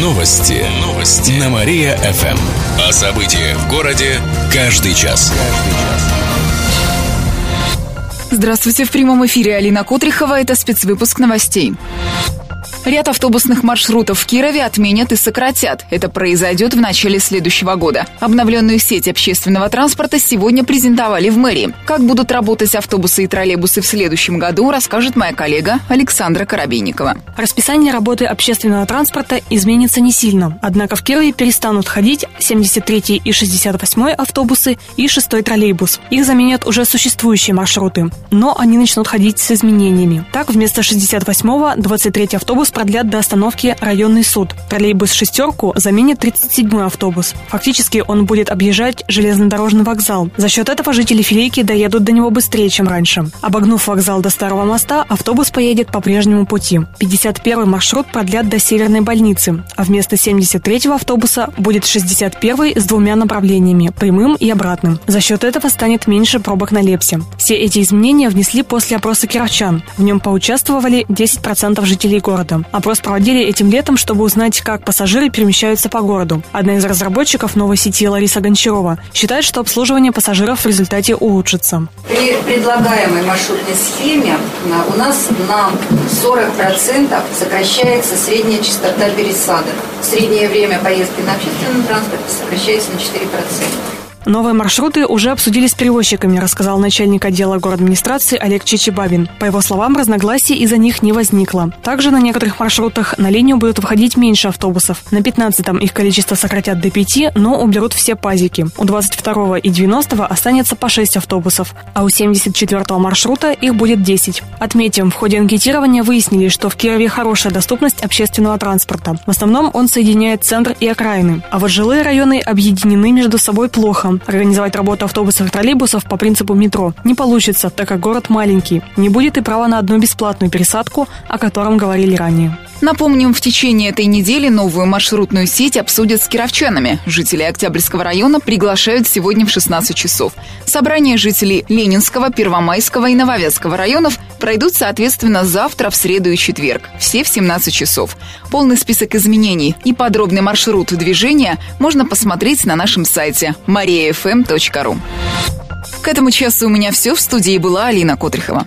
Новости. Новости. На Мария-ФМ. О событиях в городе каждый час. Здравствуйте, в прямом эфире Алина Котрихова. Это спецвыпуск новостей. Ряд автобусных маршрутов в Кирове отменят и сократят. Это произойдет в начале следующего года. Обновленную сеть общественного транспорта сегодня презентовали в мэрии. Как будут работать автобусы и троллейбусы в следующем году, расскажет моя коллега Александра Коробейникова. Расписание работы общественного транспорта изменится не сильно. Однако в Кирове перестанут ходить 73 и 68 автобусы и 6 троллейбус. Их заменят уже существующие маршруты. Но они начнут ходить с изменениями. Так, вместо 68-го 23 автобус автобус продлят до остановки районный суд. Троллейбус «шестерку» заменит 37-й автобус. Фактически он будет объезжать железнодорожный вокзал. За счет этого жители Филейки доедут до него быстрее, чем раньше. Обогнув вокзал до Старого моста, автобус поедет по прежнему пути. 51-й маршрут продлят до Северной больницы, а вместо 73-го автобуса будет 61-й с двумя направлениями, прямым и обратным. За счет этого станет меньше пробок на Лепсе. Все эти изменения внесли после опроса кировчан. В нем поучаствовали 10% жителей города. Опрос проводили этим летом, чтобы узнать, как пассажиры перемещаются по городу. Одна из разработчиков новой сети Лариса Гончарова считает, что обслуживание пассажиров в результате улучшится. При предлагаемой маршрутной схеме у нас на 40% сокращается средняя частота пересадок. Среднее время поездки на общественном транспорте сокращается на 4%. Новые маршруты уже обсудили с перевозчиками, рассказал начальник отдела администрации Олег Чичибабин. По его словам, разногласий из-за них не возникло. Также на некоторых маршрутах на линию будут выходить меньше автобусов. На 15-м их количество сократят до 5, но уберут все пазики. У 22 и 90 останется по 6 автобусов, а у 74 маршрута их будет 10. Отметим, в ходе анкетирования выяснили, что в Кирове хорошая доступность общественного транспорта. В основном он соединяет центр и окраины. А вот жилые районы объединены между собой плохо. Организовать работу автобусов и троллейбусов по принципу метро не получится, так как город маленький. Не будет и права на одну бесплатную пересадку, о котором говорили ранее. Напомним, в течение этой недели новую маршрутную сеть обсудят с кировчанами. Жители Октябрьского района приглашают сегодня в 16 часов. Собрания жителей Ленинского, Первомайского и Нововятского районов пройдут, соответственно, завтра, в среду и четверг. Все в 17 часов. Полный список изменений и подробный маршрут движения можно посмотреть на нашем сайте mariafm.ru. К этому часу у меня все. В студии была Алина Котрихова.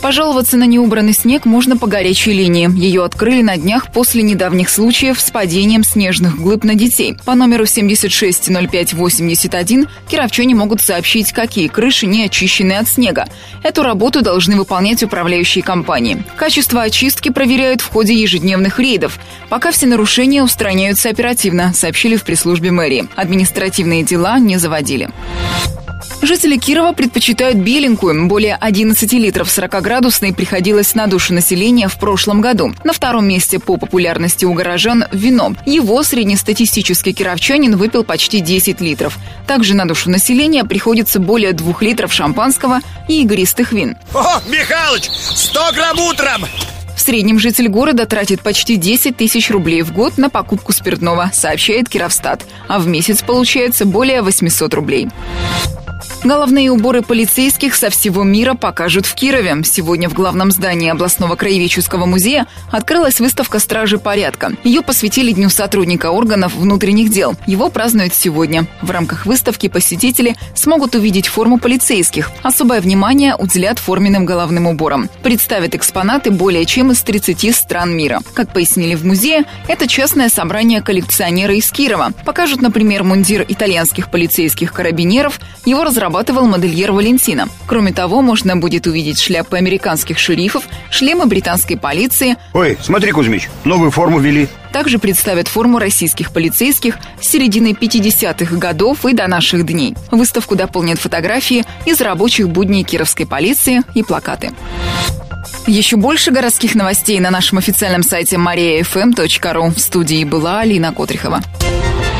Пожаловаться на неубранный снег можно по горячей линии. Ее открыли на днях после недавних случаев с падением снежных глыб на детей. По номеру 760581 кировчане могут сообщить, какие крыши не очищены от снега. Эту работу должны выполнять управляющие компании. Качество очистки проверяют в ходе ежедневных рейдов. Пока все нарушения устраняются оперативно, сообщили в пресс-службе мэрии. Административные дела не заводили. Жители Кирова предпочитают беленькую. Более 11 литров 40-градусной приходилось на душу населения в прошлом году. На втором месте по популярности у горожан – вино. Его среднестатистический кировчанин выпил почти 10 литров. Также на душу населения приходится более 2 литров шампанского и игристых вин. О, Михалыч, 100 грамм утром! В среднем житель города тратит почти 10 тысяч рублей в год на покупку спиртного, сообщает Кировстат. А в месяц получается более 800 рублей. Головные уборы полицейских со всего мира покажут в Кирове. Сегодня в главном здании областного краеведческого музея открылась выставка «Стражи порядка». Ее посвятили Дню сотрудника органов внутренних дел. Его празднуют сегодня. В рамках выставки посетители смогут увидеть форму полицейских. Особое внимание уделят форменным головным уборам. Представят экспонаты более чем из 30 стран мира. Как пояснили в музее, это частное собрание коллекционера из Кирова. Покажут, например, мундир итальянских полицейских карабинеров, его разрабатывал модельер Валентина. Кроме того, можно будет увидеть шляпы американских шерифов, шлемы британской полиции. Ой, смотри, Кузьмич, новую форму ввели. Также представят форму российских полицейских с середины 50-х годов и до наших дней. Выставку дополнят фотографии из рабочих будней кировской полиции и плакаты. Еще больше городских новостей на нашем официальном сайте mariafm.ru. В студии была Алина Котрихова.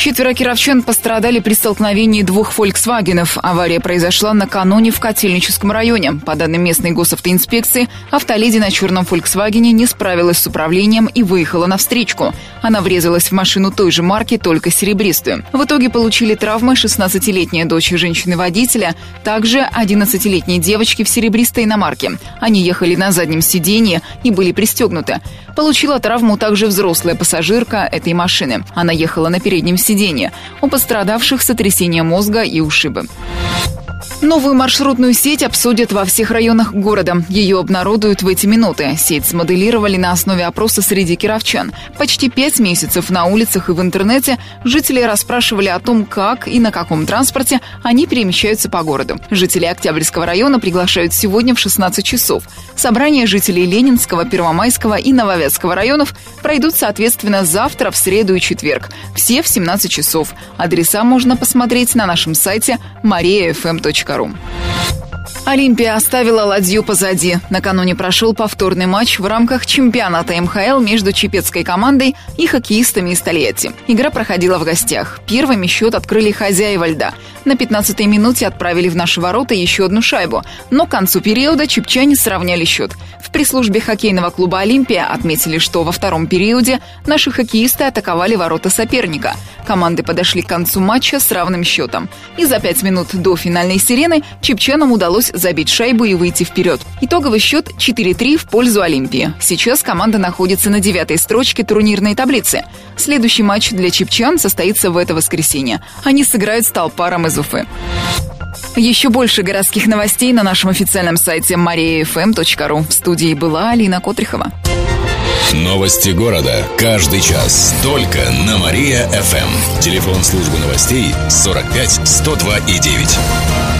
Четверо кировчан пострадали при столкновении двух «Фольксвагенов». Авария произошла накануне в Котельническом районе. По данным местной госавтоинспекции, автоледи на черном «Фольксвагене» не справилась с управлением и выехала на встречку. Она врезалась в машину той же марки, только серебристую. В итоге получили травмы 16-летняя дочь женщины-водителя, также 11-летней девочки в серебристой иномарке. Они ехали на заднем сиденье и были пристегнуты. Получила травму также взрослая пассажирка этой машины. Она ехала на переднем сиденье сиденья. У пострадавших сотрясение мозга и ушибы. Новую маршрутную сеть обсудят во всех районах города. Ее обнародуют в эти минуты. Сеть смоделировали на основе опроса среди кировчан. Почти пять месяцев на улицах и в интернете жители расспрашивали о том, как и на каком транспорте они перемещаются по городу. Жители Октябрьского района приглашают сегодня в 16 часов. Собрания жителей Ленинского, Первомайского и Нововятского районов пройдут соответственно завтра, в среду и четверг. Все в 17 часов. Адреса можно посмотреть на нашем сайте mariafm.ru ру. Олимпия оставила ладью позади. Накануне прошел повторный матч в рамках чемпионата МХЛ между чепецкой командой и хоккеистами из Тольятти. Игра проходила в гостях. Первыми счет открыли хозяева льда. На 15-й минуте отправили в наши ворота еще одну шайбу. Но к концу периода чепчане сравняли счет. В пресс-службе хоккейного клуба «Олимпия» отметили, что во втором периоде наши хоккеисты атаковали ворота соперника. Команды подошли к концу матча с равным счетом. И за пять минут до финальной сирены чепчанам удалось забить шайбу и выйти вперед. Итоговый счет 4-3 в пользу Олимпии. Сейчас команда находится на девятой строчке турнирной таблицы. Следующий матч для чепчан состоится в это воскресенье. Они сыграют с Талпаром из Уфы. Еще больше городских новостей на нашем официальном сайте mariafm.ru. В студии была Алина Котрихова. Новости города. Каждый час. Только на Мария-ФМ. Телефон службы новостей 45 102 и 9.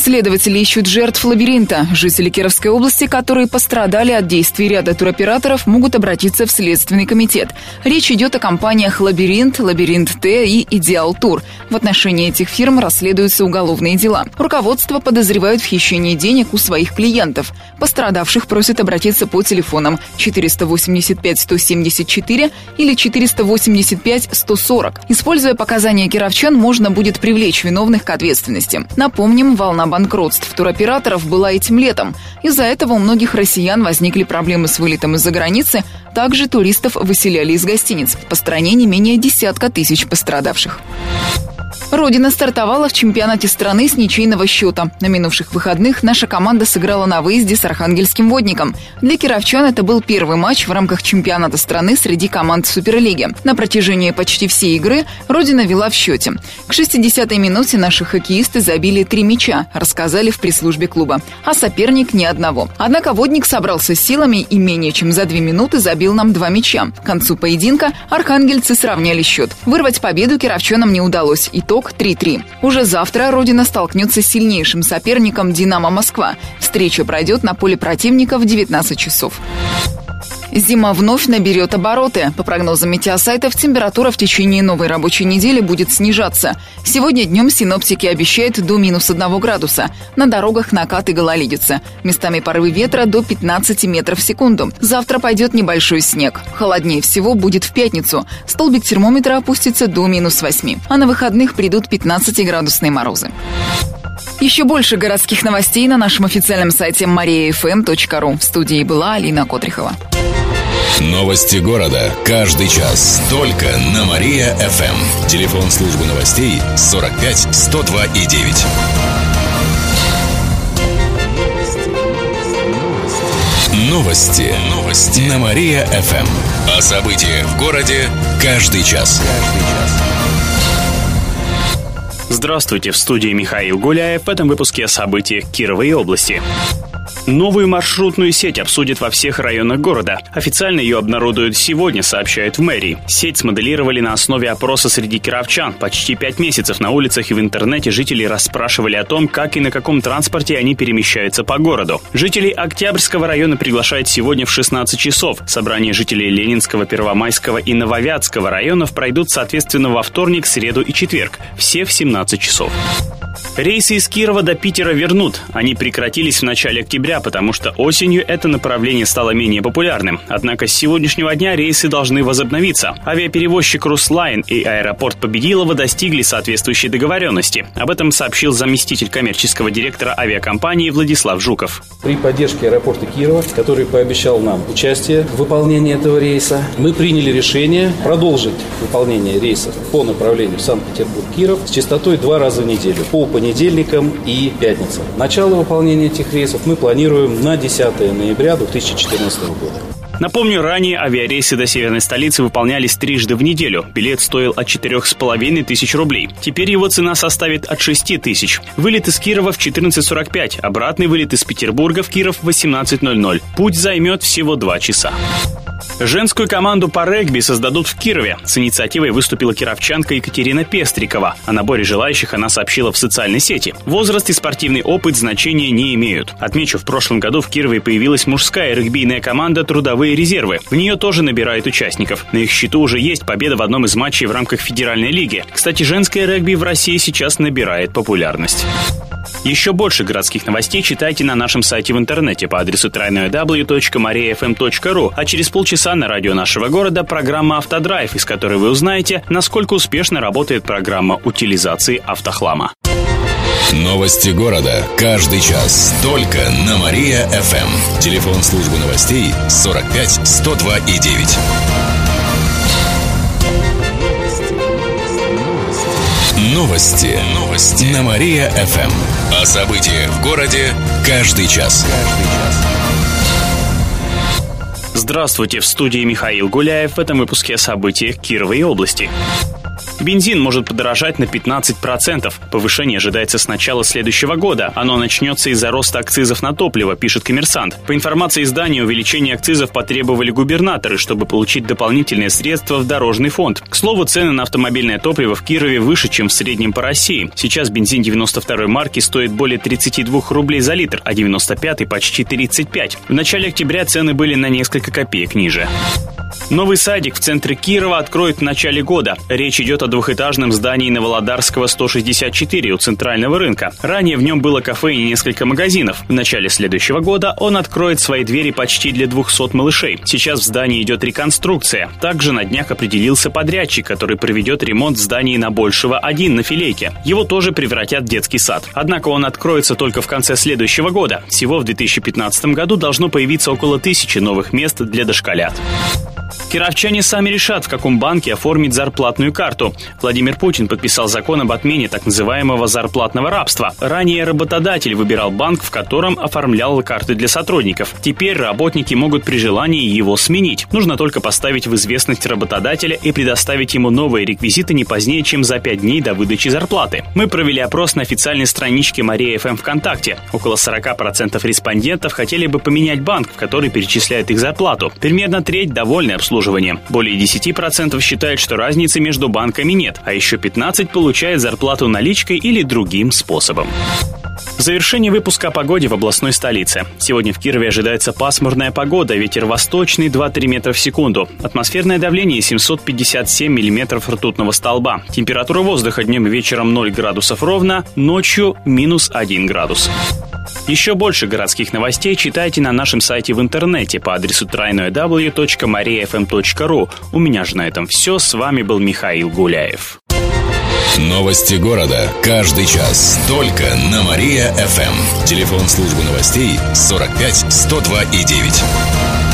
Следователи ищут жертв лабиринта. Жители Кировской области, которые пострадали от действий ряда туроператоров, могут обратиться в Следственный комитет. Речь идет о компаниях «Лабиринт», «Лабиринт Т» и «Идеал Тур». В отношении этих фирм расследуются уголовные дела. Руководство подозревают в хищении денег у своих клиентов. Пострадавших просят обратиться по телефонам 485-174 или 485-140. Используя показания кировчан, можно будет привлечь виновных к ответственности. Напомним, волна банкротств туроператоров была этим летом. Из-за этого у многих россиян возникли проблемы с вылетом из-за границы. Также туристов выселяли из гостиниц. По стране не менее десятка тысяч пострадавших. Родина стартовала в чемпионате страны с ничейного счета. На минувших выходных наша команда сыграла на выезде с Архангельским водником. Для кировчан это был первый матч в рамках чемпионата страны среди команд Суперлиги. На протяжении почти всей игры Родина вела в счете. К 60-й минуте наши хоккеисты забили три мяча, рассказали в пресс-службе клуба. А соперник ни одного. Однако водник собрался с силами и менее чем за две минуты забил нам два мяча. К концу поединка архангельцы сравняли счет. Вырвать победу кировчанам не удалось. Итог Итог 3-3. Уже завтра Родина столкнется с сильнейшим соперником «Динамо Москва». Встреча пройдет на поле противника в 19 часов. Зима вновь наберет обороты. По прогнозам метеосайтов, температура в течение новой рабочей недели будет снижаться. Сегодня днем синоптики обещают до минус 1 градуса. На дорогах накат и гололедица. Местами порывы ветра до 15 метров в секунду. Завтра пойдет небольшой снег. Холоднее всего будет в пятницу. Столбик термометра опустится до минус 8. А на выходных придут 15-градусные морозы. Еще больше городских новостей на нашем официальном сайте mariafm.ru. В студии была Алина Котрихова. Новости города. Каждый час. Только на Мария-ФМ. Телефон службы новостей 45 102 и 9. Новости. Новости. На Мария-ФМ. О событиях в городе каждый час. Здравствуйте, в студии Михаил Гуляев. В этом выпуске о событиях Кировой области. Новую маршрутную сеть обсудят во всех районах города. Официально ее обнародуют сегодня, сообщают в мэрии. Сеть смоделировали на основе опроса среди кировчан. Почти пять месяцев на улицах и в интернете жители расспрашивали о том, как и на каком транспорте они перемещаются по городу. Жителей Октябрьского района приглашают сегодня в 16 часов. Собрание жителей Ленинского, Первомайского и Нововятского районов пройдут соответственно во вторник, среду и четверг. Все в 17 часов. Рейсы из Кирова до Питера вернут. Они прекратились в начале октября, потому что осенью это направление стало менее популярным. Однако с сегодняшнего дня рейсы должны возобновиться. Авиаперевозчик «Руслайн» и аэропорт Победилова достигли соответствующей договоренности. Об этом сообщил заместитель коммерческого директора авиакомпании Владислав Жуков. При поддержке аэропорта Кирова, который пообещал нам участие в выполнении этого рейса, мы приняли решение продолжить выполнение рейсов по направлению Санкт-Петербург-Киров с частотой два раза в неделю по понедельникам и пятницам. Начало выполнения этих рейсов мы планируем на 10 ноября 2014 года. Напомню, ранее авиарейсы до северной столицы выполнялись трижды в неделю. Билет стоил от 4,5 тысяч рублей. Теперь его цена составит от 6 тысяч. Вылет из Кирова в 14.45, обратный вылет из Петербурга в Киров в 18.00. Путь займет всего 2 часа. Женскую команду по регби создадут в Кирове. С инициативой выступила кировчанка Екатерина Пестрикова. О наборе желающих она сообщила в социальной сети. Возраст и спортивный опыт значения не имеют. Отмечу, в прошлом году в Кирове появилась мужская регбийная команда «Трудовые резервы». В нее тоже набирают участников. На их счету уже есть победа в одном из матчей в рамках Федеральной лиги. Кстати, женское регби в России сейчас набирает популярность. Еще больше городских новостей читайте на нашем сайте в интернете по адресу www.mariafm.ru, а через полчаса на радио нашего города программа «Автодрайв», из которой вы узнаете, насколько успешно работает программа утилизации автохлама. Новости города. Каждый час. Только на Мария-ФМ. Телефон службы новостей 45 102 и 9. Новости. Новости. На Мария-ФМ. О событиях в городе каждый час. Здравствуйте, в студии Михаил Гуляев. В этом выпуске о событиях Кировой области. Бензин может подорожать на 15%. Повышение ожидается с начала следующего года. Оно начнется из-за роста акцизов на топливо, пишет коммерсант. По информации издания, увеличение акцизов потребовали губернаторы, чтобы получить дополнительные средства в дорожный фонд. К слову, цены на автомобильное топливо в Кирове выше, чем в среднем по России. Сейчас бензин 92 марки стоит более 32 рублей за литр, а 95 почти 35. В начале октября цены были на несколько копеек ниже. Новый садик в центре Кирова откроют в начале года. Речь идет о двухэтажном здании на Володарского 164 у центрального рынка. Ранее в нем было кафе и несколько магазинов. В начале следующего года он откроет свои двери почти для 200 малышей. Сейчас в здании идет реконструкция. Также на днях определился подрядчик, который проведет ремонт в здании на Большего 1 на Филейке. Его тоже превратят в детский сад. Однако он откроется только в конце следующего года. Всего в 2015 году должно появиться около тысячи новых мест для дошколят. Кировчане сами решат, в каком банке оформить зарплатную карту. Владимир Путин подписал закон об отмене так называемого зарплатного рабства. Ранее работодатель выбирал банк, в котором оформлял карты для сотрудников. Теперь работники могут при желании его сменить. Нужно только поставить в известность работодателя и предоставить ему новые реквизиты не позднее, чем за 5 дней до выдачи зарплаты. Мы провели опрос на официальной страничке Мария ФМ ВКонтакте. Около 40% респондентов хотели бы поменять банк, в который перечисляют их зарплату. Примерно треть довольны обслуживанием. Более 10% считают, что разницы между банками нет, а еще 15% получают зарплату наличкой или другим способом. Завершение выпуска о погоде в областной столице. Сегодня в Кирове ожидается пасмурная погода, ветер восточный 2-3 метра в секунду. Атмосферное давление 757 миллиметров ртутного столба. Температура воздуха днем и вечером 0 градусов ровно, ночью минус 1 градус. Еще больше городских новостей читайте на нашем сайте в интернете по адресу www.mariafm.ru. У меня же на этом все. С вами был Михаил Гуляев. Новости города. Каждый час. Только на Мария-ФМ. Телефон службы новостей 45 102 и 9.